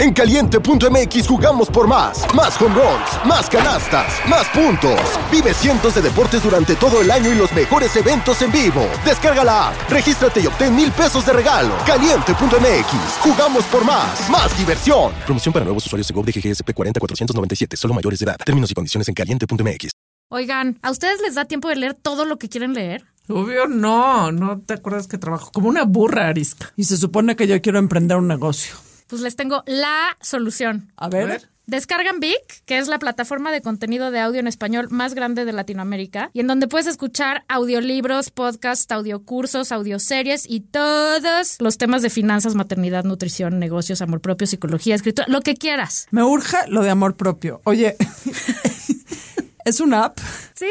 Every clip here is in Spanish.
En caliente.mx jugamos por más. Más home runs, más canastas, más puntos. Vive cientos de deportes durante todo el año y los mejores eventos en vivo. Descarga la app, regístrate y obtén mil pesos de regalo. Caliente.mx, jugamos por más. Más diversión. Promoción para nuevos usuarios de GOV de GGSP 40497, solo mayores de edad. Términos y condiciones en caliente.mx. Oigan, ¿a ustedes les da tiempo de leer todo lo que quieren leer? Obvio no, no te acuerdas que trabajo como una burra arisca. Y se supone que yo quiero emprender un negocio. Pues les tengo la solución. A ver. A ver. Descargan Vic, que es la plataforma de contenido de audio en español más grande de Latinoamérica, y en donde puedes escuchar audiolibros, podcasts, audiocursos, audioseries y todos los temas de finanzas, maternidad, nutrición, negocios, amor propio, psicología, escritura, lo que quieras. Me urge lo de amor propio. Oye, ¿es una app? Sí,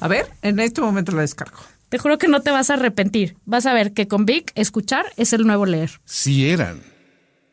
A ver, en este momento la descargo. te juro que no te vas a arrepentir. Vas a ver que con Vic, escuchar es el nuevo leer. Si eran.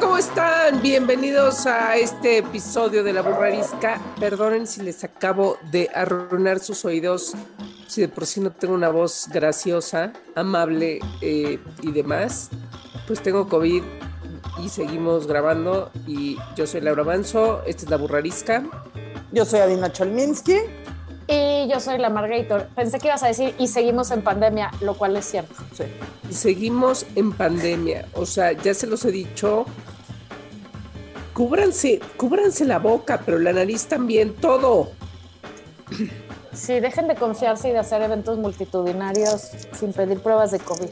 ¿Cómo están? Bienvenidos a este episodio de La Burrarisca. Perdonen si les acabo de arruinar sus oídos, si de por sí no tengo una voz graciosa, amable eh, y demás. Pues tengo COVID y seguimos grabando y yo soy Laura Manso, esta es La Burrarisca. Yo soy Adina Cholminsky. Y yo soy la Margator. Pensé que ibas a decir y seguimos en pandemia, lo cual es cierto. Sí. Y seguimos en pandemia, o sea, ya se los he dicho, cúbranse, cúbranse la boca, pero la nariz también, todo. Sí, dejen de confiarse y de hacer eventos multitudinarios sin pedir pruebas de COVID.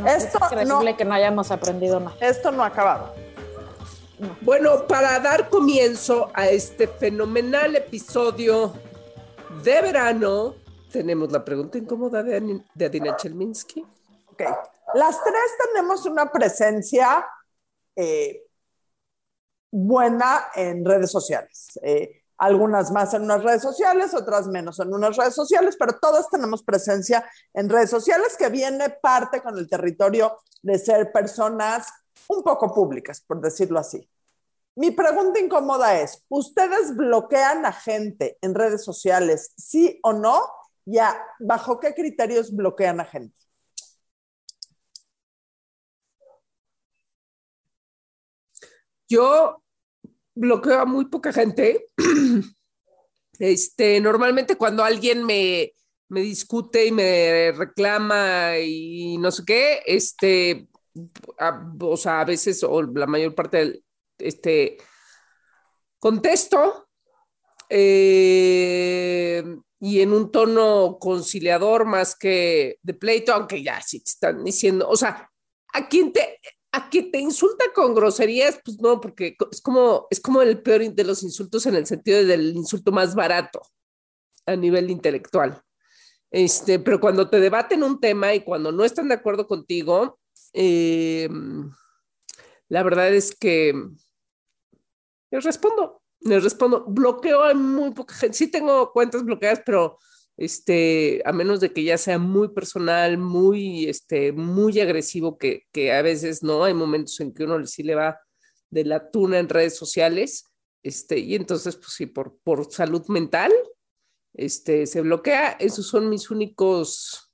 No, Esto es increíble no- que no hayamos aprendido nada. Esto no ha acabado. Bueno, para dar comienzo a este fenomenal episodio de verano, tenemos la pregunta incómoda de, Adina Chelminsky. Ok. Las tres tenemos una presencia eh, buena en redes sociales. Eh, algunas más en unas redes sociales, otras menos en unas redes sociales, pero todas tenemos presencia en redes sociales que viene parte con el territorio de ser personas un poco públicas, por decirlo así. Mi pregunta incómoda es, ¿ustedes bloquean a gente en redes sociales, sí o no? ¿Ya bajo qué criterios bloquean a gente? Yo bloqueo a muy poca gente. Este, normalmente cuando alguien me, me discute y me reclama y no sé qué, este, o sea, a veces o la mayor parte del, este, contesto eh, y en un tono conciliador más que de pleito, aunque ya sí te están diciendo, o sea, a quien te, a que te insulta con groserías, pues no, porque es como, es como el peor de los insultos en el sentido del insulto más barato a nivel intelectual. Este, pero cuando te debaten un tema y cuando no están de acuerdo contigo, eh, la verdad es que les respondo, les respondo, bloqueo a muy poca gente, sí tengo cuentas bloqueadas, pero este, a menos de que ya sea muy personal, muy, este, muy agresivo, que, que a veces no, hay momentos en que uno sí le va de la tuna en redes sociales, este, y entonces, pues sí, por, por salud mental, este, se bloquea. Esos son mis únicos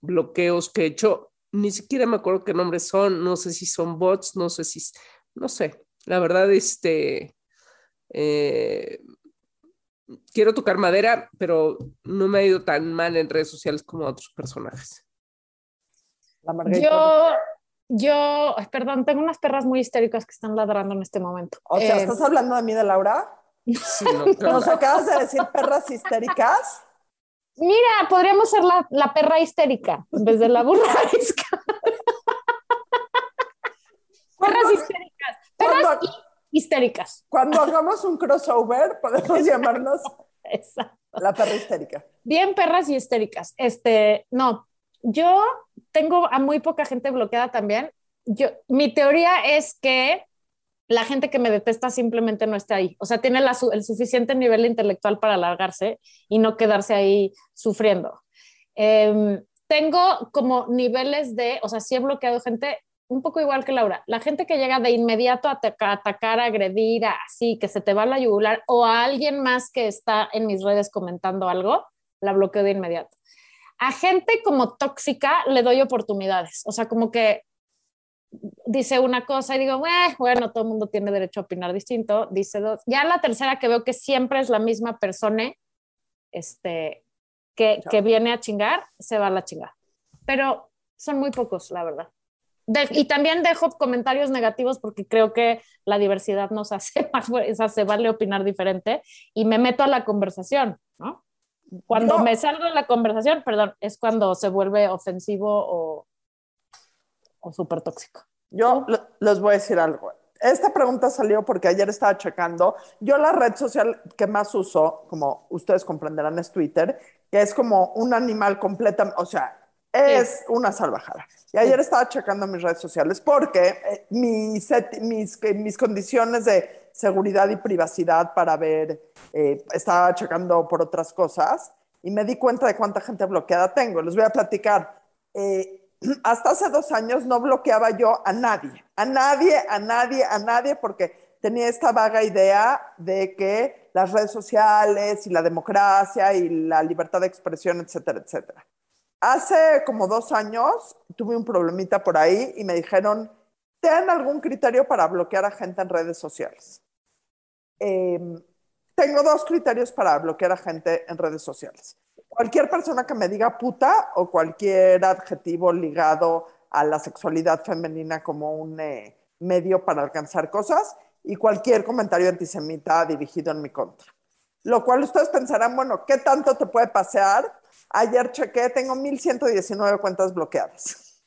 bloqueos que he hecho. Ni siquiera me acuerdo qué nombres son, no sé si son bots, no sé si, no sé. La verdad, este, eh, quiero tocar madera, pero no me ha ido tan mal en redes sociales como a otros personajes. La Margarita. Yo, yo, perdón, tengo unas perras muy histéricas que están ladrando en este momento. O sea, Eh, ¿estás hablando de mí, de Laura? Sí, no, claro. ¿Nos acabas de decir perras histéricas? Mira, podríamos ser la, la perra histérica en vez de la burra histéricas. cuando hagamos un crossover, podemos llamarnos Exacto. la perra histérica. Bien perras y histéricas. Este, no, yo tengo a muy poca gente bloqueada también. Yo, mi teoría es que la gente que me detesta simplemente no está ahí. O sea, tiene la el suficiente nivel intelectual para alargarse y no quedarse ahí sufriendo. Em, tengo como niveles de, o sea, sí he bloqueado gente un poco igual que Laura, la gente que llega de inmediato a ataca- atacar, a agredir, a- así, que se te va la yugular, o a alguien más que está en mis redes comentando algo, la bloqueo de inmediato. A gente como tóxica le doy oportunidades, o sea, como que dice una cosa y digo, "Eh, bueno, todo el mundo tiene derecho a opinar distinto, dice dos. Ya la tercera que veo que siempre es la misma persona, este, que, que viene a chingar, se va a la chingada. Pero son muy pocos, la verdad. De- y también dejo comentarios negativos porque creo que la diversidad nos hace más, fu- o sea, se vale opinar diferente y me meto a la conversación, ¿no? Cuando No. me salgo de la conversación, perdón, es cuando se vuelve ofensivo o, o súper tóxico. Yo le- les voy a decir algo. Esta pregunta salió porque ayer estaba checando. Yo la red social que más uso, como ustedes comprenderán, es Twitter, que es como un animal completamente, o sea, es una salvajada. Y ayer estaba checando mis redes sociales porque eh, mis, mis, mis condiciones de seguridad y privacidad para ver, eh, estaba checando por otras cosas y me di cuenta de cuánta gente bloqueada tengo. Les voy a platicar. Eh, hasta hace dos años no bloqueaba yo a nadie, a nadie, a nadie, a nadie, porque tenía esta vaga idea de que las redes sociales y la democracia y la libertad de expresión, etcétera, etcétera. Hace como dos años tuve un problemita por ahí y me dijeron, ¿tienen algún criterio para bloquear a gente en redes sociales? Eh, tengo dos criterios para bloquear a gente en redes sociales. Cualquier persona que me diga puta o cualquier adjetivo ligado a la sexualidad femenina como un eh, medio para alcanzar cosas y cualquier comentario antisemita dirigido en mi contra. Lo cual ustedes pensarán, bueno, ¿qué tanto te puede pasear? Ayer chequé, tengo 1119 cuentas bloqueadas.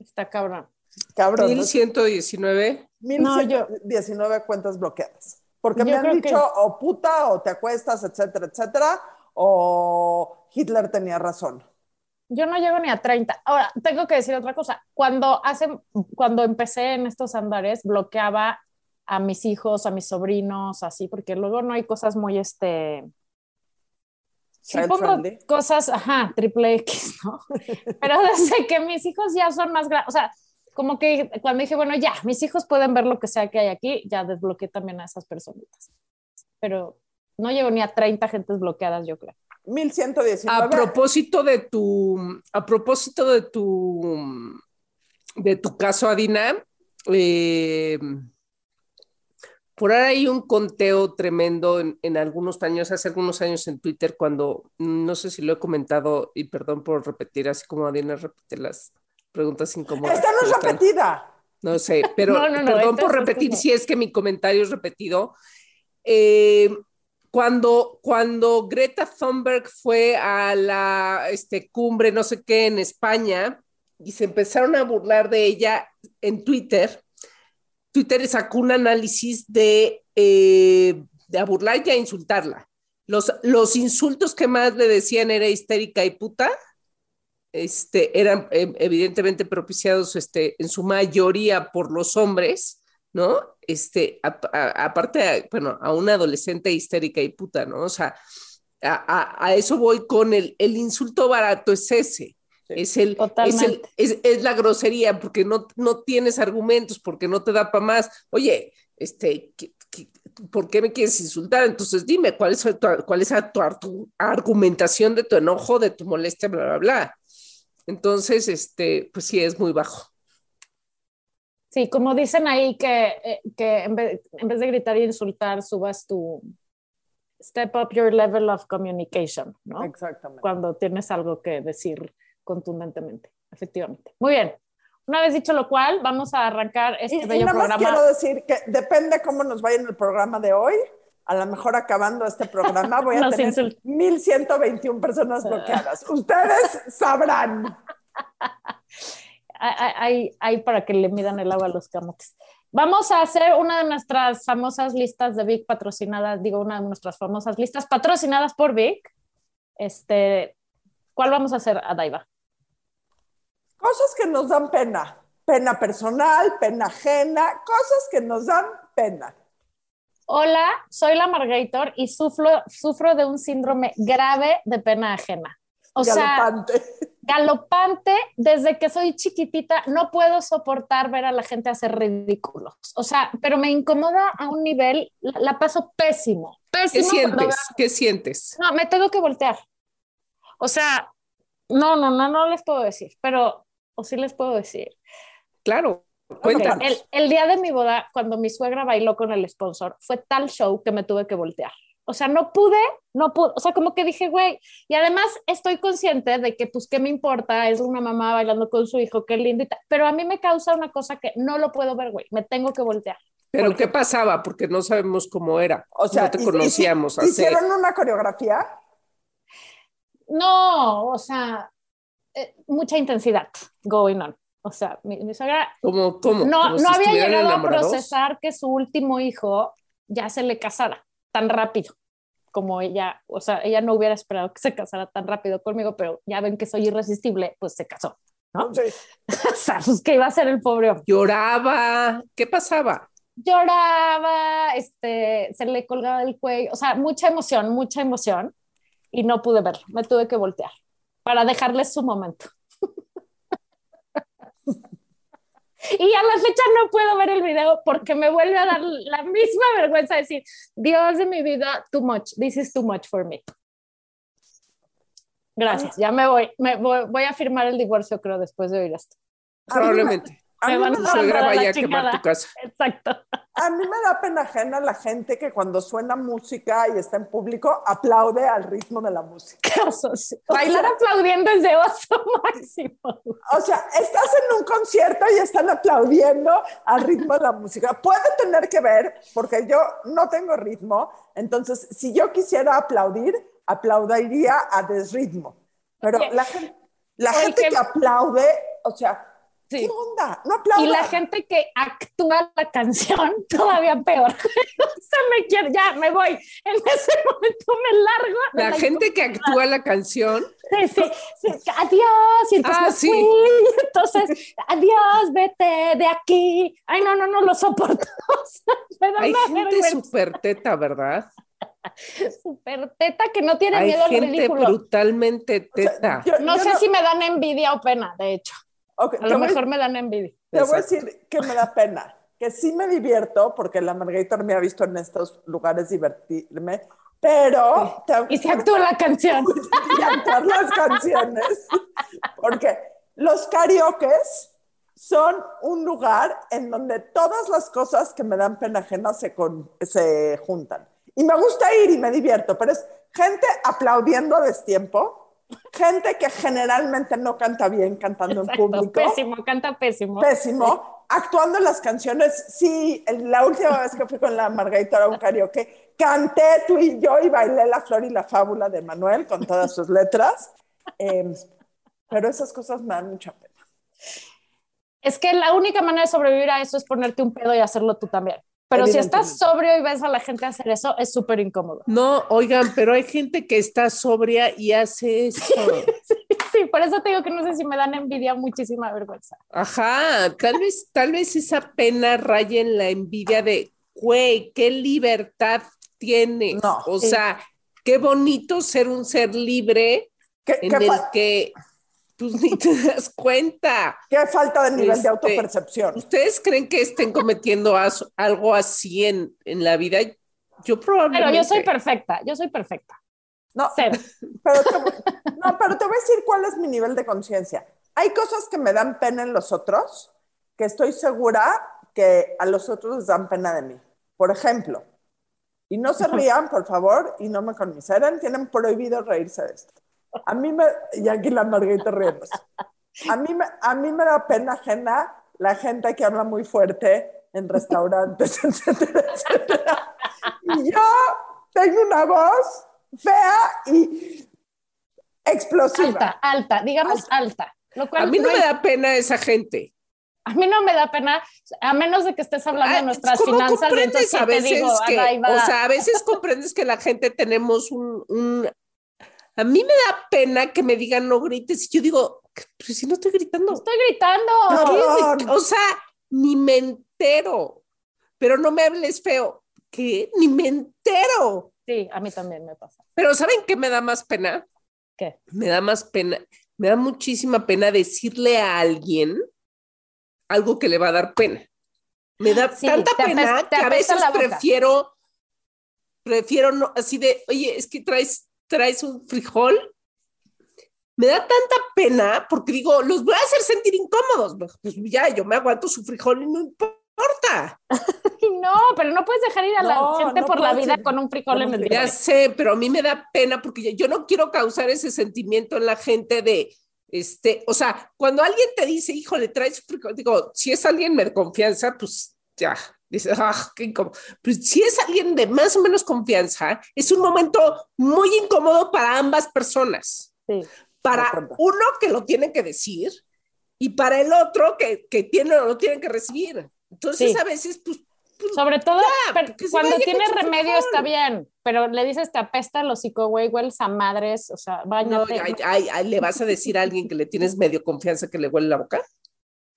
Está cabrón. Cabrón. 1119. No, yo- 1119 cuentas bloqueadas. Porque Yo me han dicho que- o puta o te acuestas, etcétera, etcétera, o Hitler tenía razón. Yo no llego ni a 30. Ahora, tengo que decir otra cosa. Cuando, hace, cuando empecé en estos andares, bloqueaba a mis hijos, a mis sobrinos, así, porque luego no hay cosas muy, este... Sí Child pongo friendly. cosas, ajá, triple X, ¿no? Pero desde que mis hijos ya son más grandes, o sea, como que cuando dije, bueno, ya, mis hijos pueden ver lo que sea que hay aquí, ya desbloqueé también a esas personitas. Pero no llego ni a 30 gentes bloqueadas, yo creo. 1119. A propósito de tu, a propósito de tu, de tu caso, Adina, eh, por ahí hay un conteo tremendo en, en algunos años, hace algunos años en Twitter, cuando, no sé si lo he comentado, y perdón por repetir, así como Adina repite las preguntas incómodas. Esta no es repetida. no sé, pero No, no, no, perdón por repetir es- si es que mi comentario es repetido. Eh, cuando, cuando Greta Thunberg fue a la este, cumbre, no sé qué, en España, y se empezaron a burlar de ella en Twitter, Twitter sacó un análisis de, eh, a burlar y a insultarla. Los, insultos que más le decían era histérica y puta, este, eran eh, evidentemente propiciados este, en su mayoría por los hombres, ¿no? Este, aparte, bueno, a una adolescente histérica y puta, ¿no? O sea, a eso voy con el, el insulto barato, es ese. Es, el, es, el, es, es la grosería porque no, no tienes argumentos, porque no te da para más. Oye, este, ¿qué- qué- ¿por qué me quieres insultar? Entonces dime, ¿cuál es tu, cuál es tu, tu argumentación de tu enojo, de tu molestia, bla, bla, bla? Entonces, este, pues sí, es muy bajo. Sí, como dicen ahí que, eh, que en, vez, en vez de gritar e insultar, subas tu step up your level of communication, ¿no? Exactamente. Cuando tienes algo que decir contundentemente, efectivamente. Muy bien. Una vez dicho lo cual, vamos a arrancar este Y, y bello nada más programa. quiero decir que depende cómo nos vaya en el programa de hoy. A lo mejor acabando este programa voy a tener insult- 1121 personas bloqueadas. Ustedes sabrán. hay para que le midan el agua a los camotes. Vamos a hacer una de nuestras famosas listas de Vic patrocinadas, digo, una de nuestras famosas listas patrocinadas por Vic. Este, ¿Cuál vamos a hacer, Adaiva? Cosas que nos dan pena. Pena personal, pena ajena, cosas que nos dan pena. Hola, soy la Margator y sufro, sufro de un síndrome grave de pena ajena. O sea, Galopante. galopante, desde que soy chiquitita, no puedo soportar ver a la gente hacer ridículos. O sea, pero me incomoda a un nivel, la, la paso pésimo, ¿Qué pésimo. cuando sientes? veo- ¿Qué sientes? No, me tengo que voltear. O sea, no, no, no, no les puedo decir, pero, o sí les puedo decir. Claro, cuéntanos. El, el día de mi boda, cuando mi suegra bailó con el sponsor, fue tal show que me tuve que voltear. O sea, no pude, no pude, o sea, como que dije, güey, y además estoy consciente de que, pues, ¿qué me importa? Es una mamá bailando con su hijo, qué lindo y tal, pero a mí me causa una cosa que no lo puedo ver, güey, me tengo que voltear. Pero ¿qué pasaba? Porque no sabemos cómo era. O sea, no te conocíamos. hace- ¿Hicieron una coreografía? No, o sea, eh, mucha intensidad going on. O sea, mi, mi suegra ¿Cómo? ¿Cómo? no, ¿Como si no había estuvieran llegado enamorados? a procesar que su último hijo ya se le casara tan rápido como ella, o sea, ella no hubiera esperado que se casara tan rápido conmigo, pero ya ven que soy irresistible, pues se casó. ¿no? Sí. sea, pues que iba a ser el pobre hombre. Lloraba. ¿Qué pasaba? Lloraba, este, se le colgaba el cuello, o sea, mucha emoción, mucha emoción, y no pude verlo, me tuve que voltear para dejarles su momento. Y a la fecha no puedo ver el video porque me vuelve a dar la misma vergüenza decir, Dios de mi vida, too much, this is too much for me. Gracias, ya me voy, me voy, voy a firmar el divorcio creo después de oír esto. Probablemente. Me van a a la vaya a quemar tu casa. Exacto. A mí me da pena ajena la gente que cuando suena música y está en público aplaude al ritmo de la música. Qué oso, sí. Bailar aplaudiendo es de oso máximo. O sea, estás en un concierto y están aplaudiendo al ritmo de la música. Puede tener que ver, porque yo no tengo ritmo, entonces si yo quisiera aplaudir, aplaudiría a desritmo. Pero Oye, la gente, la oye, gente que- que aplaude, o sea, Sí. ¿qué onda? No aplaudan. Y la gente que actúa la canción, todavía peor. Se me quiere, ya me voy. En ese momento me largo. La gente que actúa la canción, Sí, sí, sí, adiós. Y entonces Ah, sí. fui. Entonces, adiós, vete de aquí. Ay, no, no, no lo soporto. Hay gente súper teta, ¿verdad? súper teta que no tiene Hay miedo al gente ridículo. brutalmente O sea, teta. yo- No yo sé si me dan envidia o pena, de hecho. Ok, A lo voy- mejor me dan envidia. Te voy a Exacto. decir que me da pena, que sí me divierto, porque la Margarita me ha visto en estos lugares divertirme, pero que Y se actúa la canción. y actuar las canciones, porque los karaokes son un lugar en donde todas las cosas que me dan pena ajena se, con- se juntan. Y me gusta ir y me divierto, pero es gente aplaudiendo a destiempo, gente que generalmente no canta bien cantando en público pésimo, canta pésimo. pésimo. Actuando las canciones, sí, la última vez que fui con la Margarita a un karaoke, canté tú y yo y bailé La Flor y la Fábula de Manuel con todas sus letras. Eh, pero esas cosas me dan mucha pena. Es que la única manera de sobrevivir a eso es ponerte un pedo y hacerlo tú también. Pero si estás sobrio y ves a la gente hacer eso, es súper incómodo. No, oigan, pero hay gente que está sobria y hace eso. Sí, por eso te digo que no sé si me dan envidia, muchísima vergüenza. Ajá, tal vez, tal vez esa pena raya en la envidia de, güey, qué libertad tienes. No. o Sí. sea, qué bonito ser un ser libre ¿Qué, en qué el que pues ni te das cuenta. qué falta de nivel Este, de autopercepción? ¿Ustedes creen que estén cometiendo as- algo así en, en la vida? Yo probablemente. Pero yo soy perfecta, yo soy perfecta. No, Cero. pero te, no, pero te voy a decir cuál es mi nivel de conciencia. Hay cosas que me dan pena en los otros, que estoy segura que a los otros les dan pena de mí. Por ejemplo, y no se rían, por favor, y no me conmiseren, tienen prohibido reírse de esto. A mí me, y aquí la Margarita riéndose. A mí, me, a mí me da pena ajena la gente que habla muy fuerte en restaurantes, etcétera, etcétera. Y yo tengo una voz fea y explosiva. Alta, alta, digamos alta. Lo cual A mí no me da pena esa gente. a mí no me da pena, a menos de que estés hablando Ah, de nuestras ¿cómo finanzas. y comprendes entonces a sí te veces digo, que, o sea, a veces comprendes que la gente tenemos un, un- a mí me da pena que me digan no grites y yo digo, pues si no estoy gritando, Estoy gritando. O sea, ni me entero, pero no me hables feo, ¿qué? Ni me entero. Sí, a mí también me pasa. Pero ¿saben qué me da más pena? ¿Qué? Me da más pena, me da muchísima pena decirle a alguien algo que le va a dar pena. Me da Sí, tanta pena que a veces prefiero, prefiero no, así de, oye, es que traes, traes un frijol. Me da tanta pena porque digo, los voy a hacer sentir incómodos. Pues ya, yo me aguanto su frijol y no importa. No, pero no puedes dejar ir a la No, gente no por la vida ir con un frijol en el. Ya sé, pero a mí me da pena porque yo no quiero causar ese sentimiento en la gente de, este, o sea, cuando alguien te dice, híjole, traes frijol, digo, si es alguien de confianza, pues ya, dice, ah, qué incómodo. Pues si es alguien de más o menos confianza, es un momento muy incómodo para ambas personas. Sí. Para uno que lo tiene que decir y para el otro que, que tiene o lo tiene que recibir. Entonces, Sí. a veces, pues, pues, Sobre todo se cuando vaya tiene con su remedio está bien, pero le dices te apesta el hocico, güey, hueles a madres, o sea, No, bañate. ay, ay, ay, ¿le vas a decir a alguien que le tienes medio confianza que le huele la boca?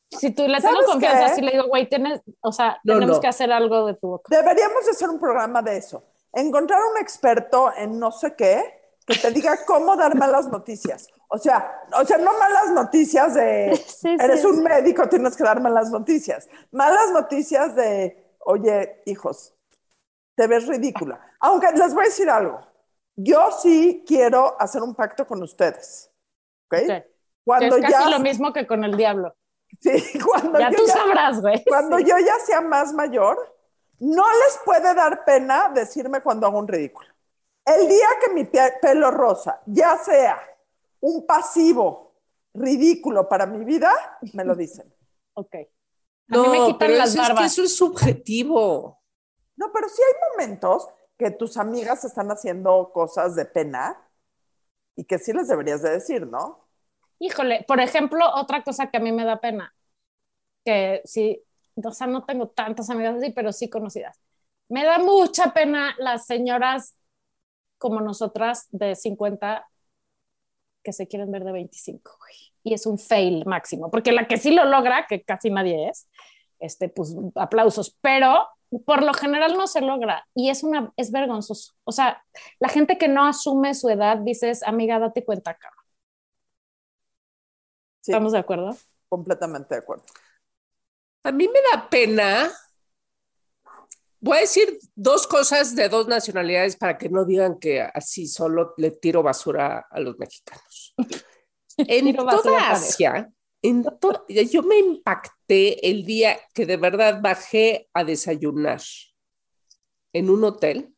Si tú le tengo ¿Sabes confianza, qué? si le digo, güey, tienes, o sea, No, tenemos no. que hacer algo de tu boca. Deberíamos hacer un programa de eso. Encontrar un experto en no sé qué que te diga cómo dar malas noticias. O sea, o sea, no malas noticias de Sí, eres sí. un médico, tienes que dar malas noticias. Malas noticias de, oye, hijos, te ves ridícula. Aunque les voy a decir algo. Yo sí quiero hacer un pacto con ustedes. ¿Ok? Ok. Cuando es casi ya, lo mismo que con el diablo. Sí, cuando Ya yo tú ya- sabrás, güey. cuando Sí. yo ya sea más mayor, no les puede dar pena decirme cuando hago un ridículo. El día que mi pe- pelo rosa ya sea un pasivo ridículo para mi vida, me lo dicen. Ok. A mí me quitan pero las eso es que barbas. eso es subjetivo. No, pero sí hay momentos que tus amigas están haciendo cosas de pena y que sí les deberías de decir, ¿no? Híjole, por ejemplo, otra cosa que a mí me da pena, que sí, o sea, no tengo tantas amigas así, pero sí conocidas. Me da mucha pena las señoras como nosotras de 50 que se quieren ver de 25, güey. Y es un fail máximo, porque la que sí lo logra, que casi nadie es, este, pues aplausos, pero por lo general no se logra y es una es vergonzoso. O sea, la gente que no asume su edad dices, amiga, date cuenta, cabrón. Sí, ¿Estamos de acuerdo? completamente de acuerdo. A mí me da pena. Voy a decir dos cosas de dos nacionalidades para que no digan que así solo le tiro basura a los mexicanos. En toda. Asia, en to- yo me impacté el día que de verdad bajé a desayunar en un hotel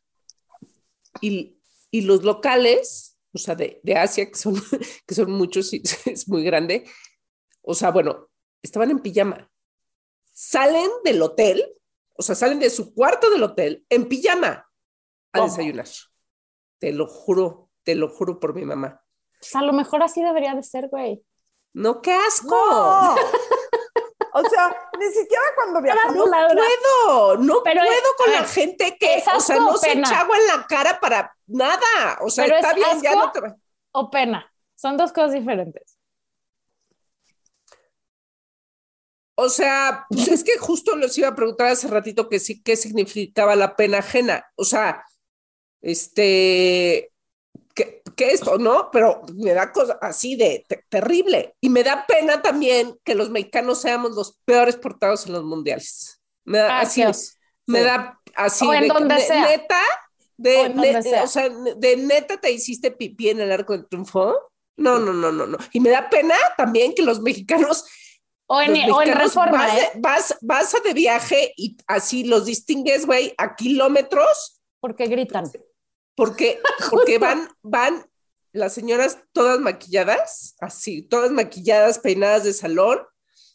y, y los locales, o sea, de, de Asia, que son, que son muchos y es muy grande, o sea, bueno, estaban en pijama. Salen del hotel, o sea, salen de su cuarto del hotel en pijama a ¿Cómo? desayunar. Te lo juro, te lo juro por mi mamá. Pues a lo mejor así debería de ser, güey. No, qué asco. No. O sea, ni siquiera cuando viajamos. No puedo, no Pero puedo es- con la gente que, ¿es o sea, no se echa agua en la cara para nada. O sea, Pero está es bien, ya no te va- O pena. Son dos cosas diferentes. O sea, pues es que justo les iba a preguntar hace ratito que sí, qué significaba la pena ajena. O sea, este, ¿qué, qué esto, no? Pero me da cosa así de te- terrible. Y me da pena también que los mexicanos seamos los peores portados en los mundiales. Me da, Ah, así, me da así O en de, donde de- sea. neta, de, O en donde ne- sea. o sea, de neta te hiciste pipí en el arco del triunfo. No, no, no, no, no. Y me da pena también que los mexicanos O en, o en reforma, vas, ¿eh? vas, de viaje y así los distingues, güey, a kilómetros, Porque gritan. porque, porque van, van las señoras todas maquilladas, así, todas maquilladas, peinadas de salón,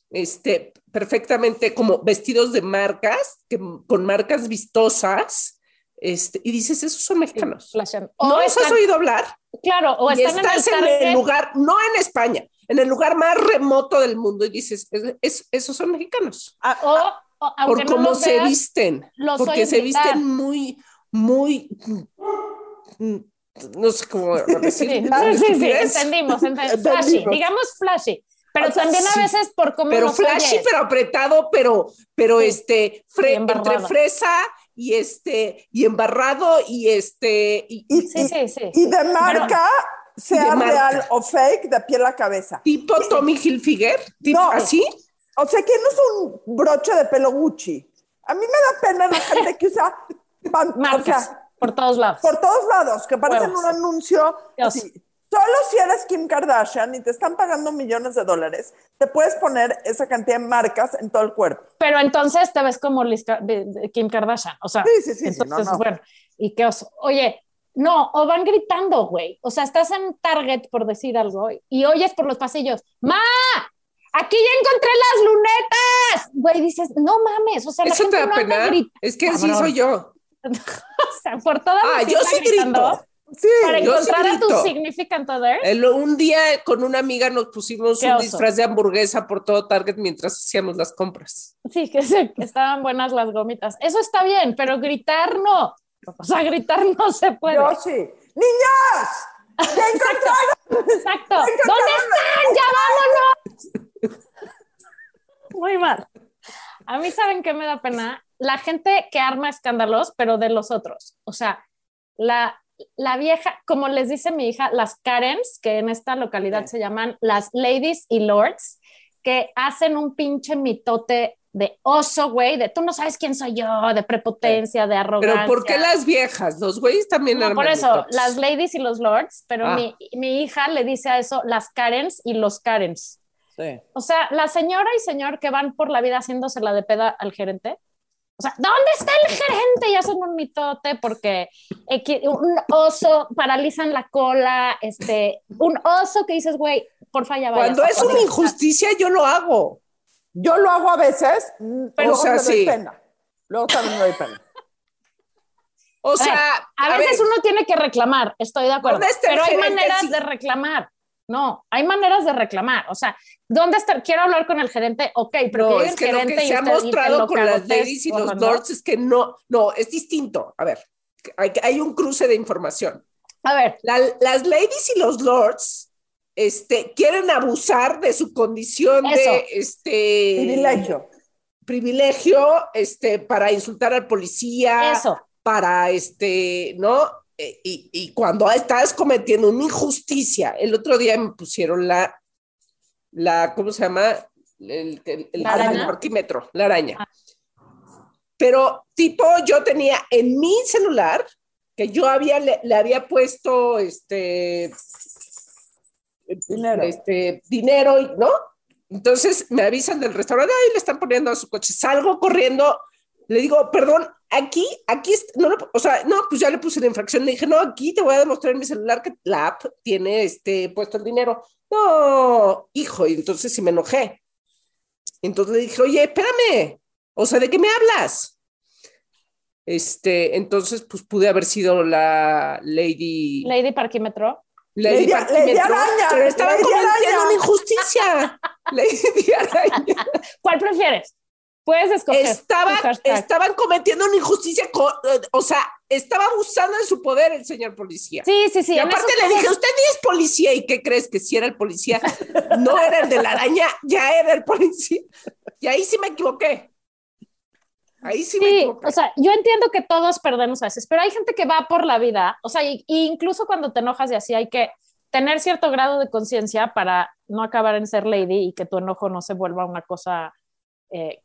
este, perfectamente como vestidos de marcas, que, con marcas vistosas, este, y dices, esos son mexicanos. ¿No los has están- oído hablar? Claro, o están en el estás en el lugar, no en España, en el lugar más remoto del mundo y dices, es- es- esos son mexicanos. Ah, O, o por cómo se veas, visten, porque se visten muy, muy, no sé cómo decir. Sí, sí, sí, sí, entendimos, entendimos. Flashy, Entendimos. digamos flashy. Pero O sea, también sí. a veces por cómo Pero flashy, oyes. pero apretado, pero, pero Sí. este, fre- entre fresa y este, y embarrado y este, y, Y, Sí, y- sí, sí. y de marca, sea De marca. real o fake de piel a cabeza. Tipo Tommy Hilfiger, tipo No. así. O sea, ¿quién usa un broche de pelo Gucci? A mí me da pena la gente que usa pan- o Marcas sea, por todos lados. por todos lados, que parecen Huevos. un anuncio. Así. Solo si eres Kim Kardashian y te están pagando millones de dólares, te puedes poner esa cantidad de marcas en todo el cuerpo. Pero entonces te ves como Liz Ka- de- de Kim Kardashian. O sea, Sí, sí, sí, sí, entonces, no, no. bueno, y qué oso. Oye, no, o van gritando, güey. O sea, estás en Target por decir algo y oyes por los pasillos, ¡Ma! Aquí ya encontré las lunetas. Güey, dices, no mames. O sea, la Eso te gente da no pena. Es que así Cabrón. soy yo. O sea, por toda Ah, la yo sí gritando grito. Sí, Para encontrar a tu significant other. El- un día con una amiga nos pusimos un disfraz de hamburguesa por todo Target mientras hacíamos las compras. Sí, que, se- que estaban buenas las gomitas. Eso está bien, pero gritar no. O sea, gritar no se puede. yo sí. ¡Niñas! ¡Ya encontraron! Exacto. ¿Dónde están? ¡Ya vámonos! Muy mal. A mí, ¿saben qué me da pena? La gente que arma escándalos, pero de los otros. O sea, la, la vieja, como les dice mi hija, las Karens, que en esta localidad se llaman las ladies y lords, que hacen un pinche mitote de oso, güey, de tú no sabes quién soy yo, de prepotencia, de arrogancia. Pero ¿por qué las viejas? Los güeyes también No, por eso, mitotes. las ladies y los lords, pero Ah. mi, mi hija le dice a eso las Karens y los Karens. Sí. O sea, la señora y señor que van por la vida haciéndose la de peda al gerente. O sea, ¿dónde está el gerente? Y hacen un mitote porque equi- un oso paralizan la cola, este, un oso que dices, güey, porfa ya vaya. Cuando es una injusticia, yo lo hago. Yo lo hago a veces, pero o luego sea, me doy sí. pena. Luego también me doy pena. O sea, a, veces ver, uno tiene que reclamar, estoy de acuerdo. ¿Dónde está el Pero hay maneras de reclamar. No, hay maneras de reclamar. O sea, ¿dónde está? Quiero hablar con el gerente, ok, pero no, es que lo que se ha mostrado lo con las ladies y los lords es que no, no, es distinto. A ver, hay, hay un cruce de información. A ver, La- las ladies y los lords este, quieren abusar de su condición Eso. de este Privilegio. privilegio este, para insultar al policía, eso. para este, ¿no? Eh, Y, y cuando estás cometiendo una injusticia, el otro día me pusieron la, la ¿cómo se llama? El, el- el- ¿La araña? el parquímetro, la araña. Ah. Pero tipo, yo tenía en mi celular, que yo había, le, le había puesto este Dinero. este, dinero, ¿no? Entonces me avisan del restaurante, ay, le están poniendo a su coche. Salgo corriendo, le digo, perdón, aquí, aquí, no, lo- o sea, no, pues ya le puse la infracción. Le dije, no, aquí te voy a demostrar en mi celular que la app tiene este, puesto el dinero. No, hijo, y entonces sí me enojé. Entonces le dije, oye, espérame, o sea, ¿de qué me hablas? Este, entonces, pues pude haber sido la Lady. Lady Parquímetro. Lady, Lady- Parquímetro, Lady Araña, pero estaban Lady cometiendo Araña. una injusticia. Lady Araña. ¿Cuál prefieres? Puedes escoger. Hashtag. estaban cometiendo una injusticia, eh, o sea, estaba abusando de su poder el señor policía. Sí, sí, sí. y aparte le dije, usted ni es policía, ¿y qué crees? Que si era el policía, no era el de la araña, ya era el policía. Y ahí sí me equivoqué. Ahí sí, me equivoqué. o sea, yo entiendo que todos perdemos a veces, pero hay gente que va por la vida, o sea, y, y incluso cuando te enojas y así hay que tener cierto grado de conciencia para no acabar en ser lady y que tu enojo no se vuelva una cosa eh,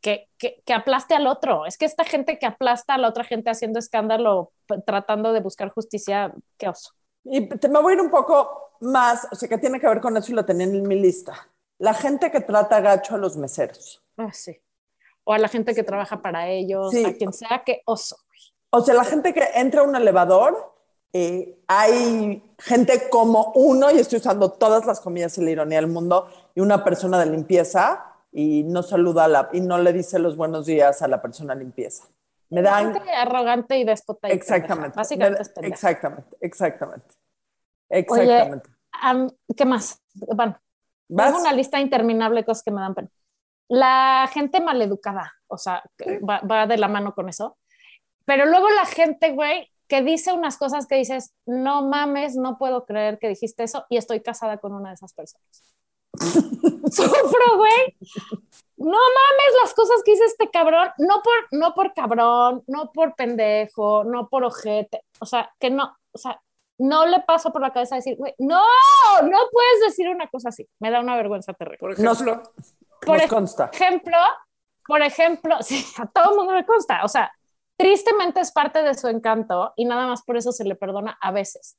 que, que, aplaste al otro. Es que esta gente que aplasta a la otra gente haciendo escándalo, tratando de buscar justicia, qué oso. Y te me voy a ir un poco más, o sea, que tiene que ver con eso y lo tenía en mi lista. La gente que trata gacho a los meseros. Ah, sí. O a la gente que trabaja para ellos, Sí. a quien sea, qué oso. O sea, la gente que entra a un elevador, eh, hay gente como uno, y estoy usando todas las comillas y la ironía del mundo, y una persona de limpieza y no saluda a la, y no le dice los buenos días a la persona limpieza. Me. Gente arrogante y déspota. Exactamente. Básicamente es pendeja. exactamente, exactamente. Exactamente. Am, ¿Qué más? Bueno, ¿Vas? tengo una lista interminable de cosas que me dan pena. La gente maleducada, o sea, va, va de la mano con eso. Pero luego la gente, güey, que dice unas cosas que dices, no mames, no puedo creer que dijiste eso y estoy casada con una de esas personas. Sufro, güey. No mames las cosas que dice este cabrón, no por, no por cabrón, no por pendejo, no por ojete, o sea, que no, o sea, no le pasa por la cabeza decir, güey, no, no puedes decir una cosa así. Me da una vergüenza terrible. Por Nos, ejemplo, Por nos ej- consta. ejemplo, por ejemplo, sí, a todo el mundo le consta, o sea, tristemente es parte de su encanto y nada más por eso se le perdona a veces.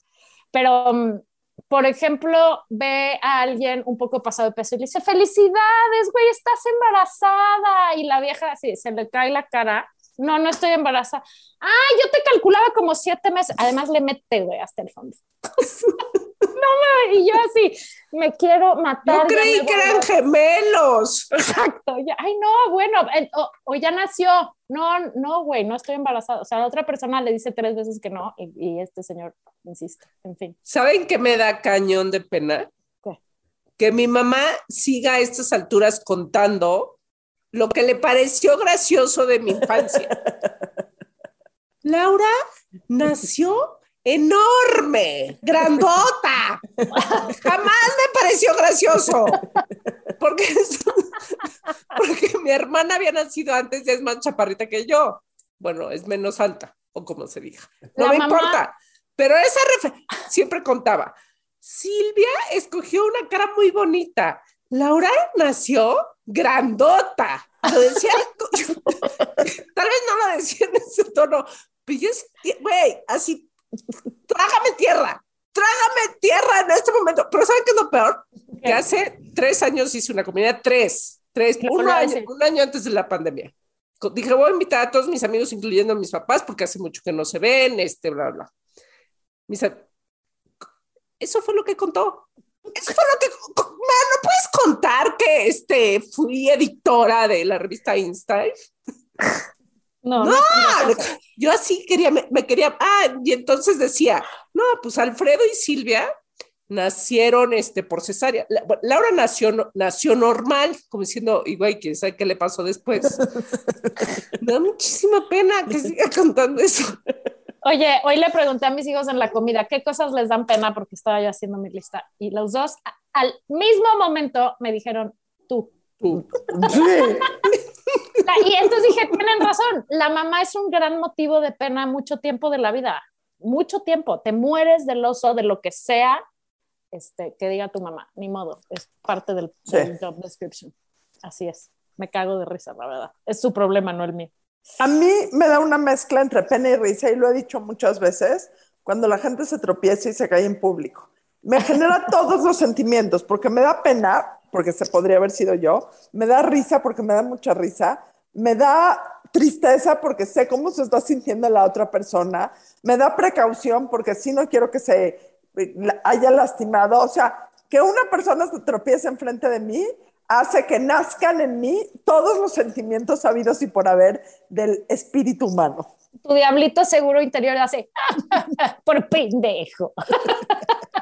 Pero, mm, por ejemplo, ve a alguien un poco pasado de peso y le dice, felicidades, güey, estás embarazada. Y la vieja así, se le cae la cara. No, no estoy embarazada. Ah, yo te calculaba como siete meses. Además le mete, güey, hasta el fondo. No, y yo así, me quiero matar. yo creí que eran gemelos. Exacto, ya, ay no, bueno, eh, o, o ya nació, no, no, güey, no estoy embarazada, o sea, la otra persona le dice tres veces que no y, y este señor insiste, en fin. ¿Saben qué me da cañón de pena? ¿Qué? Que mi mamá siga a estas alturas contando lo que le pareció gracioso de mi infancia. Laura nació enorme, grandota. Jamás me pareció gracioso. Porque, porque mi hermana había nacido antes y es más chaparrita que yo. Bueno, es menos alta, o como se diga. No La me mamá- importa. Pero esa siempre contaba. Silvia escogió una cara muy bonita. Laura nació grandota. Lo decía, tal vez no lo decía en ese tono, pero yo güey, así, trágame tierra, trágame tierra en este momento. Pero ¿saben qué es lo peor? Que hace tres años hice una comida, tres, tres, un año, un año antes de la pandemia. Dije, voy a invitar a todos mis amigos, incluyendo a mis papás, porque hace mucho que no se ven, este, bla, bla. Mis eso fue lo que contó. Eso fue lo que. Man, ¿no puedes contar que este, fui editora de la revista Einstein? No, No, no, yo así quería, me, me quería. Ah, y entonces decía, no, pues Alfredo y Silvia nacieron este, por cesárea. La- Laura nació, nació normal, como diciendo, igual, quién sabe qué le pasó después. Me da muchísima pena que siga contando eso. Oye, hoy le pregunté a mis hijos en la comida qué cosas les dan pena porque estaba yo haciendo mi lista y los dos a- al mismo momento me dijeron tú. Tú. Sí. La- Y entonces dije, tienen razón, la mamá es un gran motivo de pena mucho tiempo de la vida, mucho tiempo, te mueres del oso, de lo que sea, este, que diga tu mamá, ni modo, es parte del, Sí. del job description. Así es, me cago de risa, la verdad. Es su problema, no el mío. A mí me da una mezcla entre pena y risa, y lo he dicho muchas veces, cuando la gente se tropieza y se cae en público. Me genera todos los sentimientos, porque me da pena, porque se podría haber sido yo, me da risa porque me da mucha risa, me da tristeza porque sé cómo se está sintiendo la otra persona, me da precaución porque sí no quiero que se eh, haya lastimado, o sea, que una persona se tropiece enfrente de mí hace que nazcan en mí todos los sentimientos sabidos y por haber del espíritu humano. Tu diablito seguro interior hace, por pendejo.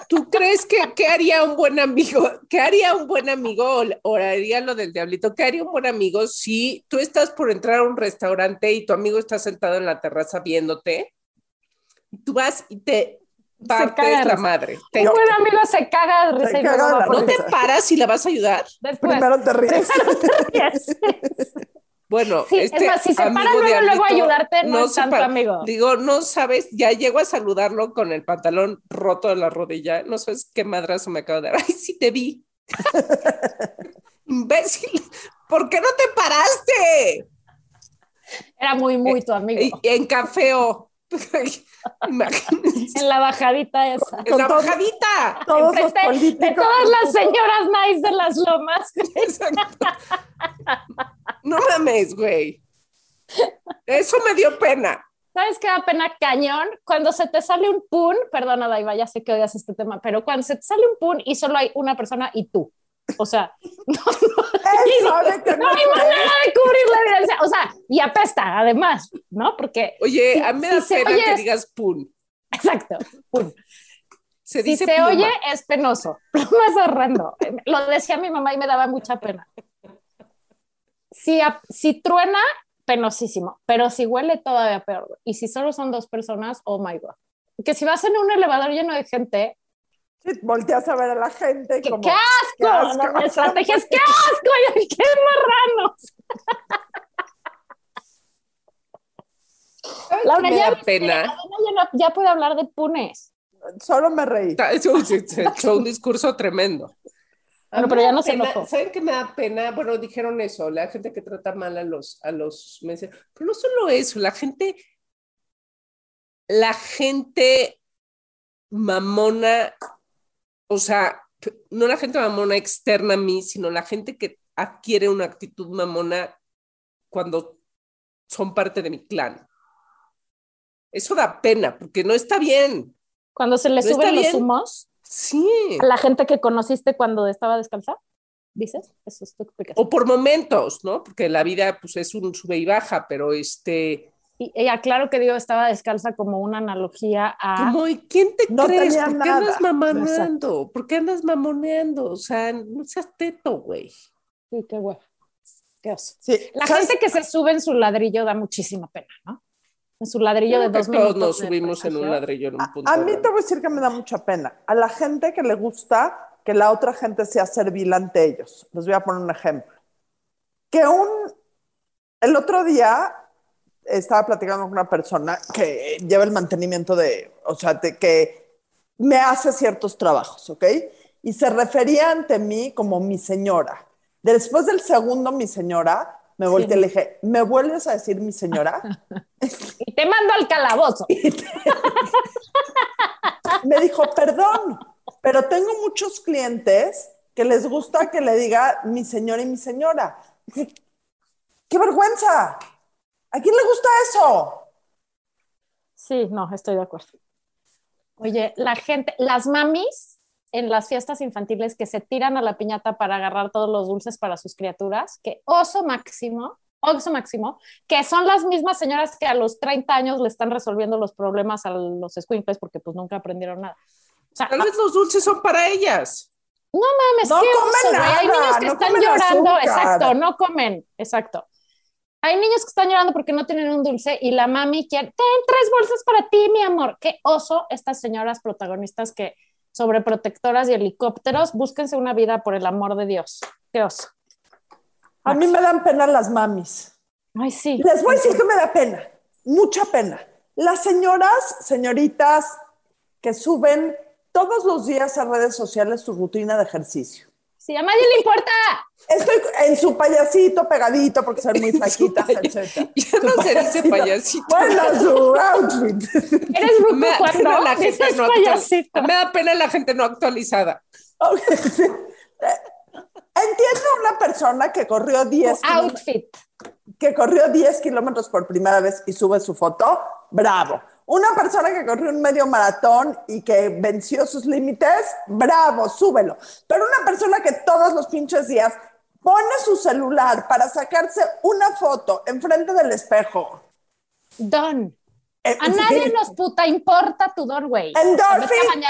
¿Tú crees que qué haría un buen amigo? ¿Qué haría un buen amigo? O, haría lo del diablito. ¿Qué haría un buen amigo si tú estás por entrar a un restaurante y tu amigo está sentado en la terraza viéndote? Tú vas y te caga de la madre. Te- Un buen amigo se caga de risa Se caga la ¿No te paras y la vas a ayudar? Después. Primero te ríes. Bueno, Sí, es este más, si se para luego, luego ayudarte, no es se tanto para. amigo. Digo, no sabes, ya llego a saludarlo con el pantalón roto de la rodilla. No sabes qué madrazo me acabo de dar. Ay, sí te vi. Imbécil, ¿por qué no te paraste? Era muy, muy tu amigo. Y- En cafeo. Imagínense. en la bajadita esa. En la bajadita. Todos los Enfrente de todas las señoras nice de las lomas. Exacto. No mames, güey. Eso me dio pena. ¿Sabes qué da pena cañón? Cuando se te sale un pun, perdona Daiva, ya sé que odias este tema, pero cuando se te sale un pun y solo hay una persona y tú. O sea, no, sabe que no no hay manera de cubrir la evidencia. O sea, y apesta, además, ¿no? Porque, Oye, Si- a mí me da pena que es- digas pun. exacto, pun. Se Si dice se pluma. oye, es penoso. Pluma es horrendo. Lo decía mi mamá y me daba mucha pena. Si, si truena, penosísimo. Pero si huele, todavía peor. Y si solo son dos personas, oh my God. Que si vas en un elevador lleno de gente, volteas a ver a la gente ¡qué, como, qué asco! qué asco. No, mi estrategia es ¡qué asco! Y, ¡Qué marranos! ¿Sabes Laura, qué me ya da pena? Ya, ya puede hablar de punes. solo me reí. Se echó un discurso tremendo. Bueno, pero ya no se pena- enojó. ¿Saben qué me da pena? Bueno, dijeron eso, la gente que trata mal a los, a los meses. Pero no solo eso, la gente, la gente mamona, o sea, no la gente mamona externa a mí, sino la gente que adquiere una actitud mamona cuando son parte de mi clan. Eso da pena, porque no está bien. Cuando se le ¿No suben los bien? humos Sí. a la gente que conociste cuando estaba descalza, dices, eso es tu explicación. O por momentos, ¿no? Porque la vida pues es un sube y baja, pero este, Y ella, claro que digo, estaba descalza como una analogía a... como, ¿y quién te No crees? ¿Por qué nada. andas mamoneando? ¿Por qué andas mamoneando? O sea, no seas teto, güey. Sí, qué. Qué oso. Sí, La ¿sabes? gente que se sube en su ladrillo da muchísima pena, ¿no? En su ladrillo de Creo dos todos minutos. nos de subimos en un ladrillo en un punto. A, a mí te voy a decir que me da mucha pena. A la gente que le gusta que la otra gente sea servil ante ellos. Les voy a poner un ejemplo. Que un... El otro día estaba platicando con una persona que lleva el mantenimiento de... O sea, de que me hace ciertos trabajos, ¿ok? Y se refería ante mí como mi señora. Después del segundo, mi señora, me volteé y le dije, ¿me vuelves a decir mi señora? Y te mando al calabozo. me dijo, perdón, pero tengo muchos clientes que les gusta que le diga mi señora y mi señora. Dije, ¡Qué vergüenza! ¿A quién le gusta eso? Sí, no, estoy de acuerdo. Oye, la gente, las mamis en las fiestas infantiles que se tiran a la piñata para agarrar todos los dulces para sus criaturas, que oso máximo, oso máximo, que son las mismas señoras que a los 30 años le están resolviendo los problemas a los squinkles porque pues nunca aprendieron nada. O sea, Tal vez los dulces son para ellas. no mames, No qué comen oso, güey. Hay nada, niños que no están comen llorando, azúcar. exacto, no comen, exacto. Hay niños que están llorando porque no tienen un dulce y la mami quiere, ten tres bolsas para ti, mi amor. Qué oso estas señoras protagonistas que sobreprotectoras y helicópteros, búsquense una vida por el amor de Dios. Qué oso. A mí me dan pena las mamis. Ay, sí. Les voy a decir que me da pena, mucha pena. Las señoras, señoritas que suben todos los días a redes sociales su rutina de ejercicio. Sí, a nadie le importa. Estoy en su payasito pegadito porque son muy flaquitas, etc. Ya no se dice payasito. Bueno, su outfit. Eres ruco Me da pena cuando la gente no payasito. Me da pena la gente no actualizada. Ok, sí. Eh, Entiendo una persona que corrió 10 kilómetros, Outfit. que corrió 10 kilómetros por primera vez y sube su foto, bravo. Una persona que corrió un medio maratón y que venció sus límites, bravo, súbelo. Pero una persona que todos los pinches días pone su celular para sacarse una foto enfrente del espejo. Don. Eh, A nadie nos puta importa tu don, güey. Endorphin.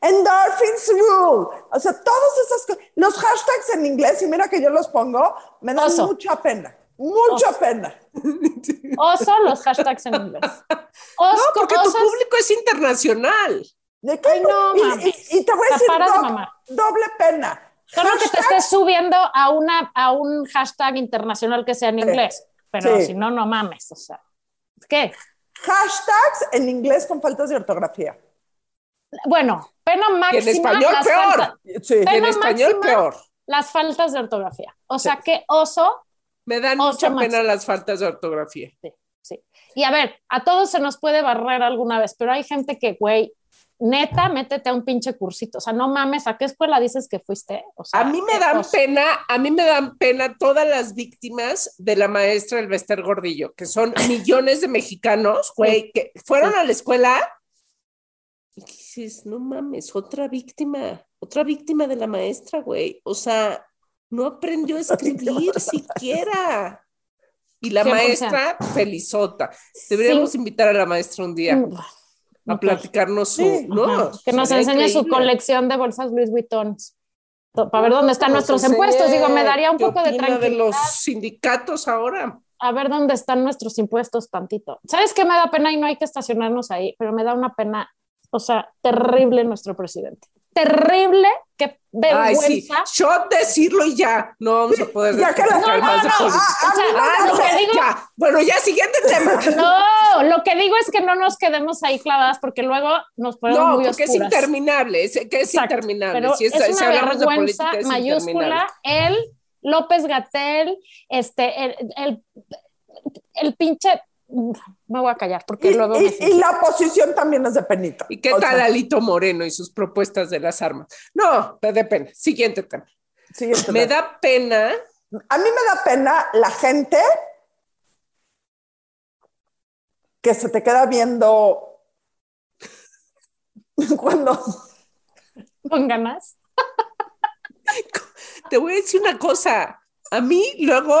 Endorphins rule. O sea, todas esas cosas. Los hashtags en inglés, y mira que yo los pongo, me dan Oso. mucha pena. Mucha pena. Oso los hashtags en inglés. Osco, No, porque tu público es internacional. ¿De qué? Ay, no, y, mames. y- y te voy a decir para de doble pena. Solo que te estés subiendo a, una, a un hashtag internacional que sea en inglés. Pero Sí. si no, no mames. O sea, ¿qué? Hashtags en inglés con faltas de ortografía. Bueno, pena Y máxima. en español peor. falta- Sí. Y en español peor. las faltas de ortografía. O sea, qué oso. Me dan mucha máximo. pena las faltas de ortografía. Sí. Y a ver, a todos se nos puede barrer alguna vez, pero hay gente que, güey, neta, métete a un pinche cursito. O sea, no mames, ¿a qué escuela dices que fuiste? O sea, A mí me dan oso. pena, a mí me dan pena todas las víctimas de la maestra del Bester Gordillo, que son millones de mexicanos, güey, que fueron a la escuela y dices, no mames, otra víctima, otra víctima de la maestra, güey. O sea, no aprendió a escribir siquiera. Y la 100%. maestra, felizota. Deberíamos invitar a la maestra un día Mm, a platicarnos su, Sí, no, Ajá. Que nos sería enseñe su colección de bolsas Louis Vuitton. Para ver dónde están nuestros enseñe impuestos. Digo, me daría un poco de tranquilidad. de los sindicatos ahora. A ver dónde están nuestros impuestos tantito. ¿Sabes qué me da pena? Y no hay que estacionarnos ahí, pero me da una pena, o sea, terrible nuestro presidente. Terrible, qué Ay, sí, vergüenza. shot decirlo y ya. No vamos a poder Ya que la- No, más de no, no, sea, Ah, digo ya, bueno, ya siguiente tema. No, lo que digo es que no nos quedemos ahí clavadas porque luego nos ponemos No, muy porque es interminable, es, que es Exacto, interminable. Pero Si es, una de vergüenza política, es mayúscula. Él, López Gatel, este, el, el, el pinche. Me voy a callar porque Y, luego. y- y la oposición también es de penita. ¿Y qué O tal sea, Alito Moreno y sus propuestas de las armas? No, me da pena. Siguiente tema. siguiente Me tema. da pena. A mí me da pena la gente que se te queda viendo cuando con ganas. Te voy a decir una cosa. A mí luego,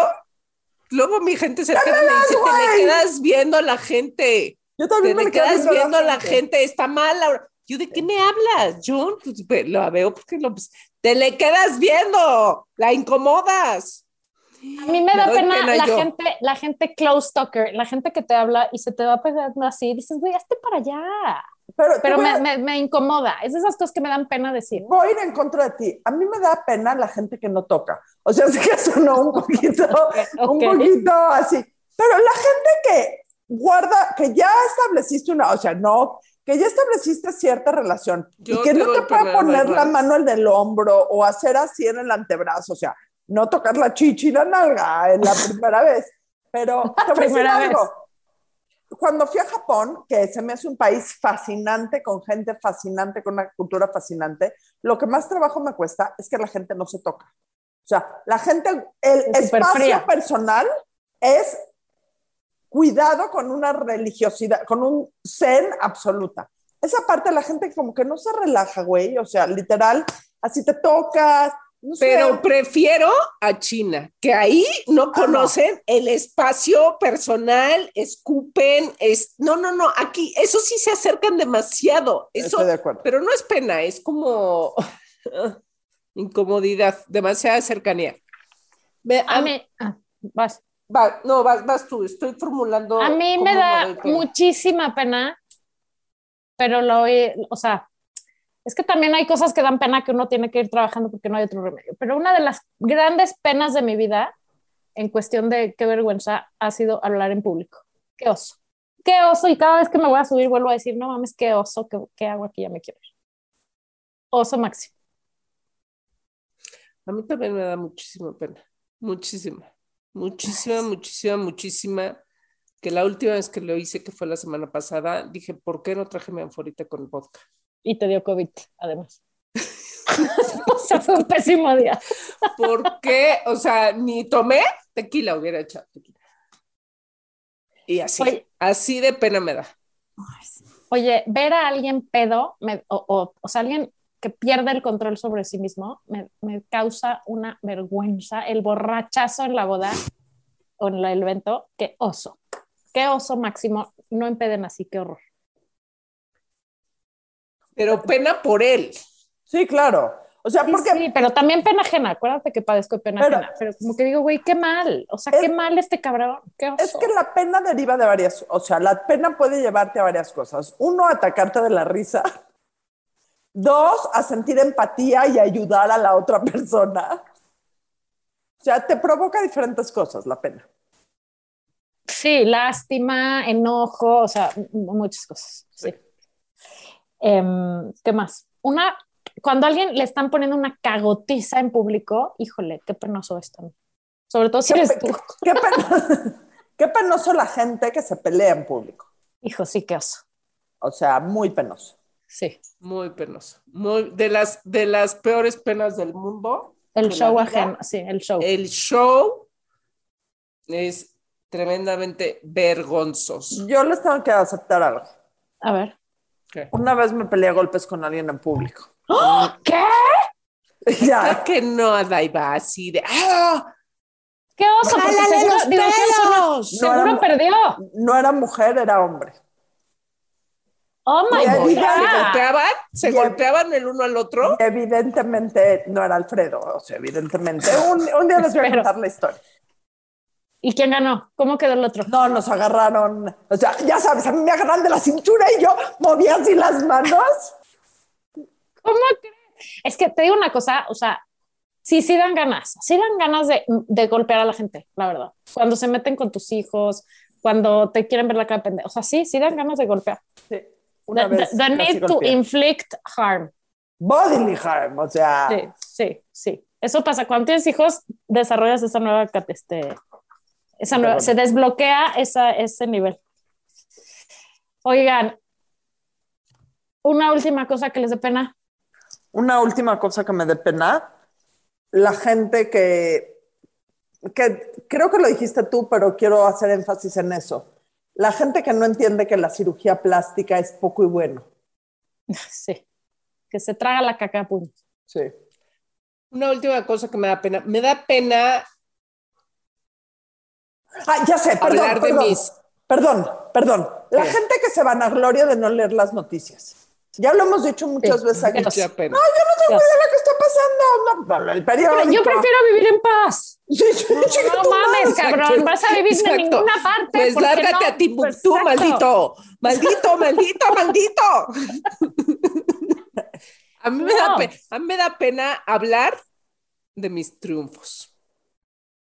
luego mi gente cercana me dice, te le quedas viendo a la gente. yo Te también me le quedas viendo a la gente. gente. Está mal. Laura. Yo, ¿de qué me hablas? Yo pues, lo veo porque lo, pues, te le quedas viendo. La incomodas. A mí me da doy pena, la yo. gente, la gente close talker, la gente que te habla y se te va pegando así, dices, güey, hazte para allá. Pero, Pero me, a- me, me incomoda. Es de esas cosas que me dan pena decir. voy a ir en contra de ti. A mí me da pena la gente que no toca. O sea, sí que sonó un poquito, un Ok. poquito así. Pero la gente que guarda, que ya estableciste una, o sea, no, que ya estableciste cierta relación Yo y que no te puede poner la mano en el hombro o hacer así en el antebrazo, o sea, no tocar la chichi y la nalga en la primera vez. Pero te voy a decir Primera algo. Cuando fui a Japón, que se me hace un país fascinante, con gente fascinante, con una cultura fascinante, lo que más trabajo me cuesta es que la gente no se toca. O sea, la gente, el Es espacio personal es cuidado con una religiosidad, con un zen absoluta. Esa parte la gente como que no se relaja, güey. O sea, literal, así te tocas. No sé. Pero prefiero a China, que ahí no conocen el espacio personal, escupen, es, no, no, no, aquí, eso sí se acercan demasiado, eso, Estoy de acuerdo. pero no es pena, es como incomodidad, demasiada cercanía. A mí, ah, vas. va- no, vas, vas tú, estoy formulando. A mí me da muchísima pena, pero lo, o sea, es que también hay cosas que dan pena que uno tiene que ir trabajando porque no hay otro remedio. Pero una de las grandes penas de mi vida, en cuestión de qué vergüenza, ha sido hablar en público. Qué oso. Qué oso. Y cada vez que me voy a subir vuelvo a decir, no mames, qué oso, qué, qué hago aquí, ya me quiero ir. Oso máximo. A mí también me da muchísima pena, muchísima, muchísima, muchísima, muchísima. Que la última vez que lo hice, que fue la semana pasada, dije, ¿por qué no traje mi anforita con el vodka? Y te dio COVID, además. o sea, fue un pésimo día. ¿Por qué? O sea, ni tomé tequila, hubiera echado tequila. Y así, Oye. así de pena me da. Oye, ver a alguien pedo, me- o, o, o sea, alguien que pierde el control sobre sí mismo, me, me causa una vergüenza. El borrachazo en la boda o en el evento, qué oso. Qué oso máximo. No empeden así, qué horror. Pero pena por él. Sí, claro. O sea, Sí, porque sí, pero también pena ajena. Acuérdate que padezco de pena Pero- ajena. Pero como que digo, güey, qué mal. O sea, Es- qué mal este cabrón. Qué oso. Es que la pena deriva de varias, o sea, la pena puede llevarte a varias cosas. Uno, atacarte de la risa. Dos, a sentir empatía y ayudar a la otra persona. O sea, te provoca diferentes cosas la pena. Sí, lástima, enojo, o sea, muchas cosas. Sí. Em, ¿Qué más? Una, cuando a alguien le están poniendo una cagotiza en público, híjole, qué penoso es también. Sobre todo si Qué, eres tú. qué penoso la gente que se pelea en público. Hijo, sí, qué oso. O sea, muy penoso. Sí. Muy penoso. Muy, de, las, de las peores penas del mundo. El show ajeno, sí, el show. El show es tremendamente vergonzoso. Yo les tengo que aceptar algo. A ver. ¿Qué? Una vez me peleé a golpes con alguien en público. ¿Qué? ya. Que no, Adaiba, así de ¡ah! ¿Qué oso? Porque ¡Jálale seguro, los digo, ¿qué oso? pelos! No Seguro era- perdió. No era mujer, era hombre. Oh my Y ¿Se God. golpeaban? ¿Se golpeaban el uno al otro? Evidentemente no era Alfredo. O sea, evidentemente. Un, un día les voy a contar la historia. ¿Y quién ganó? ¿Cómo quedó el otro? No, nos agarraron. O sea, ya sabes, a mí me agarran de la cintura y yo movía así las manos. ¿Cómo crees? Es que te digo una cosa, o sea, sí, sí dan ganas, sí dan ganas de, de golpear a la gente, la verdad. Cuando se meten con tus hijos, cuando te quieren ver la cara pendeja, o sea, sí, sí dan ganas de golpear. Sí. Una The, vez the- the need to inflict harm. Bodily harm, o sea. Sí, sí, sí. Eso pasa cuando tienes hijos, desarrollas esa nueva, este, esa nueva, se desbloquea esa, ese nivel. Oigan, una última cosa que les dé pena. Una última cosa que me dé pena, la gente que, que creo que lo dijiste tú, pero quiero hacer énfasis en eso. La gente que no entiende que la cirugía plástica es poco y bueno. Sí, que se traga la caca a puños. Sí. Una última cosa que me da pena. Me da pena Ah, ya sé, perdón, hablar de perdón, mis. perdón, perdón. La ¿Qué? gente que se vanagloria de no leer las noticias. Ya lo hemos dicho muchas Sí. veces aquí. No, yo no tengo idea de lo que está pasando. No, el periódico. Yo prefiero vivir en paz. Sí, sí, chica, No mames, cabrón, vas a vivir en Exacto. ninguna parte. Pues ¿por qué lárgate a Timbuktu, Exacto. maldito. Maldito, maldito, maldito. A mí, me da a mí me da pena hablar de mis triunfos.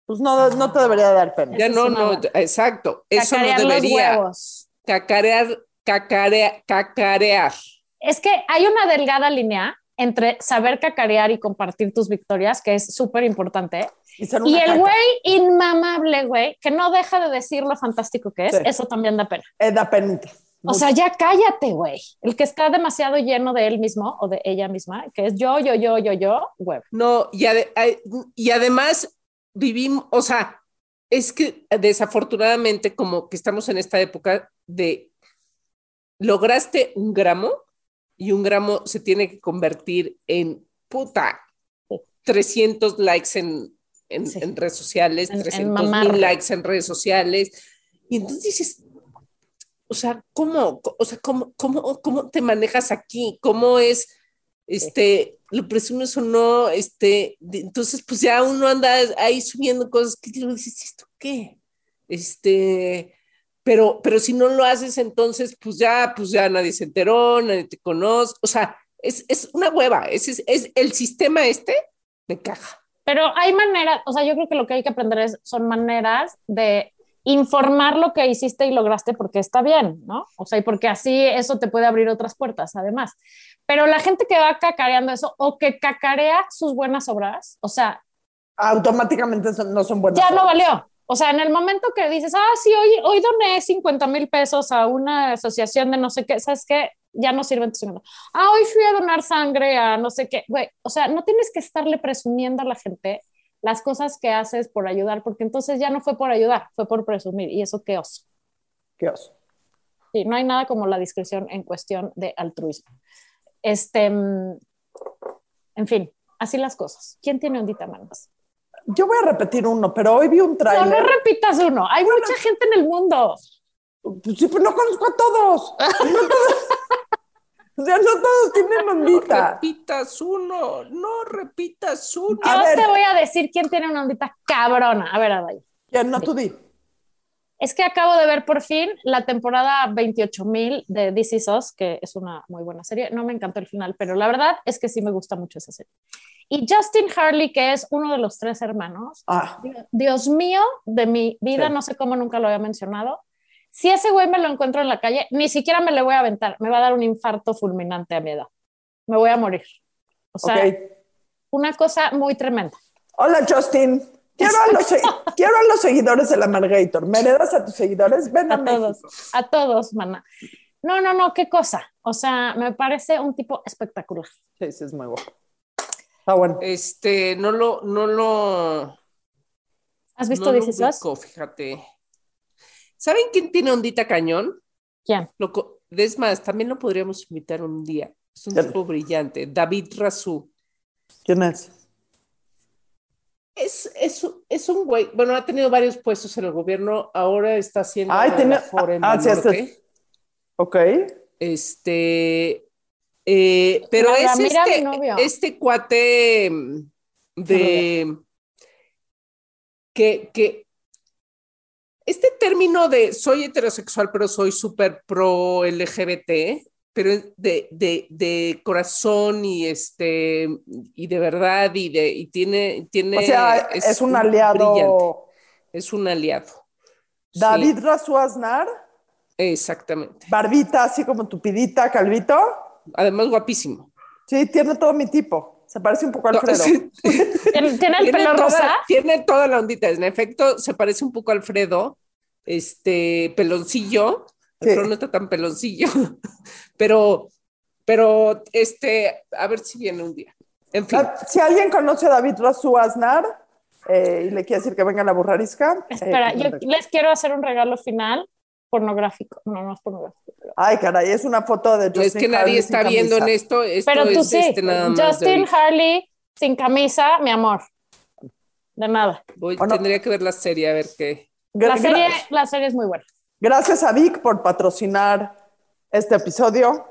Pues no, no te debería dar pena. Ya no, no, exacto. Eso no los debería. huevos. Cacarear, cacarear, cacarear. Es que hay una delgada línea entre saber cacarear y compartir tus victorias, que es súper importante, Y, el güey inmamable, güey, que no deja de decir lo fantástico que es, Sí. eso también da pena. Eh, da penita. O sea, ya cállate, güey. El que está demasiado lleno de él mismo o de ella misma, que es yo, yo, yo, yo, yo, güey. No, y, ade- y además vivimos, o sea, es que desafortunadamente como que estamos en esta época de lograste un gramo y un gramo se tiene que convertir en puta 300 likes en, en, Sí. en redes sociales, En- en 300 mamarre. mil likes en redes sociales. Y entonces dices, o sea, ¿cómo, o sea, cómo, cómo, cómo te manejas aquí? ¿Cómo es, este, lo presumes o no? Este, de- entonces, pues ya uno anda ahí subiendo cosas que tú dices, ¿esto qué? Este, pero, pero si no lo haces, entonces, pues ya, pues ya nadie se enteró, nadie te conoce, o sea, es, es una hueva, es, es, es el sistema este, me caja. Pero hay maneras, o sea, yo creo que lo que hay que aprender es, son maneras de informar lo que hiciste y lograste porque está bien, ¿no? O sea, y porque así eso te puede abrir otras puertas, además. Pero la gente que va cacareando eso o que cacarea sus buenas obras, o sea, Automáticamente no son buenas. ya no valió. O sea, en el momento que dices, ah, sí, hoy, hoy doné 50 mil pesos a una asociación de no sé qué, ¿sabes qué? Ya no sirven tus 50. Ah, hoy fui a donar sangre a no sé qué. Güey, o sea, no tienes que estarle presumiendo a la gente las cosas que haces por ayudar, porque entonces ya no fue por ayudar, fue por presumir. Y eso qué oso. Qué oso. Sí, no hay nada como la discreción en cuestión de altruismo. Este, mm, en fin, así las cosas. ¿Quién tiene ondita manos? Yo voy a repetir uno, pero hoy vi un No, tráiler. no repitas uno. Hay mucha gente en el mundo. Pues sí, pero no conozco a todos. No todos. O sea, no todos tienen No ondita. repitas uno, no repitas uno. A Yo ver. te voy a decir quién tiene una ondita cabrona. A ver, Adaya. Ya no tú di. Es que acabo de ver por fin la temporada 28.000 de This Is Us, que es una muy buena serie. No me encantó el final, pero la verdad es que sí me gusta mucho esa serie. Y Justin Harley, que es uno de los tres hermanos, Ah, Dios mío de mi vida, Sí. no sé cómo nunca lo había mencionado. Si ese güey me lo encuentro en la calle, ni siquiera me le voy a aventar. Me va a dar un infarto fulminante a mi edad. Me voy a morir. O sea, una cosa muy tremenda. Hola, Justin. Quiero a, los, se- quiero a los seguidores del Amargator. ¿Me heredas a tus seguidores? Ven a, A todos, México. a todos, mana. No, no, no, qué cosa. O sea, me parece un tipo espectacular. Sí, sí, es muy bueno. Está bueno. Este, no lo, no lo, ¿Has no visto lo ubico, fíjate. ¿Saben quién tiene ondita cañón? ¿Quién? Lo es más, también lo podríamos invitar un día. Es un tipo brillante, David Razú. ¿Quién es? Es, es, es un güey, bueno, ha tenido varios puestos en el gobierno, ahora está haciendo Ay, tiene- ah, sí, este-. Ok. Este, eh, pero es mira este, este cuate mm, de que, que este término de soy heterosexual, pero soy súper pro LGBT, pero de, de, de corazón y este y de verdad y de y tiene tiene O sea, es, un aliado. brillante. es un aliado Sí, David Razú Aznar, exactamente barbita así como tupidita, calvito. además guapísimo Sí, tiene todo mi tipo. Se parece un poco a Alfredo. sí, ¿Tiene, tiene el pelo toda- rosa? tiene toda la ondita en efecto se parece un poco a Alfredo este peloncillo Sí. Alfredo no está tan peloncillo pero pero este a ver si viene un día en fin Ah, Si alguien conoce a David Razú Aznar eh, y le quiere decir que venga a la burrarisca. eh, Espera, yo les quiero hacer un regalo final pornográfico. No, no es pornográfico. pero- Ay, caray, es una foto de es Justin que nadie Harley está sin viendo en camisa. esto esto Pero tú es sí, este nada más Justin. Harley sin camisa, mi amor. De nada. Voy- tendría que ver la serie a ver qué La serie, la serie es muy buena. Gracias a Vic por patrocinar este episodio.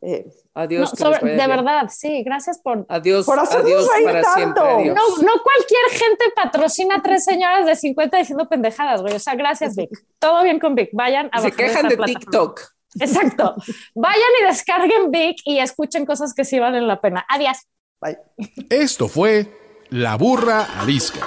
Eh, adiós No, sobre- de bien. verdad, sí, gracias por... adiós Por hacernos adiós para tanto. siempre adiós. No, no cualquier gente patrocina a tres señoras de 50 diciendo pendejadas, güey. O sea, gracias, Vic. Todo bien con Vic. Vayan a se bajar quejan de plataforma. TikTok Exacto. Vayan y descarguen Vic y escuchen cosas que sí valen la pena. Adiós. bye. Esto fue La Burra Arisca.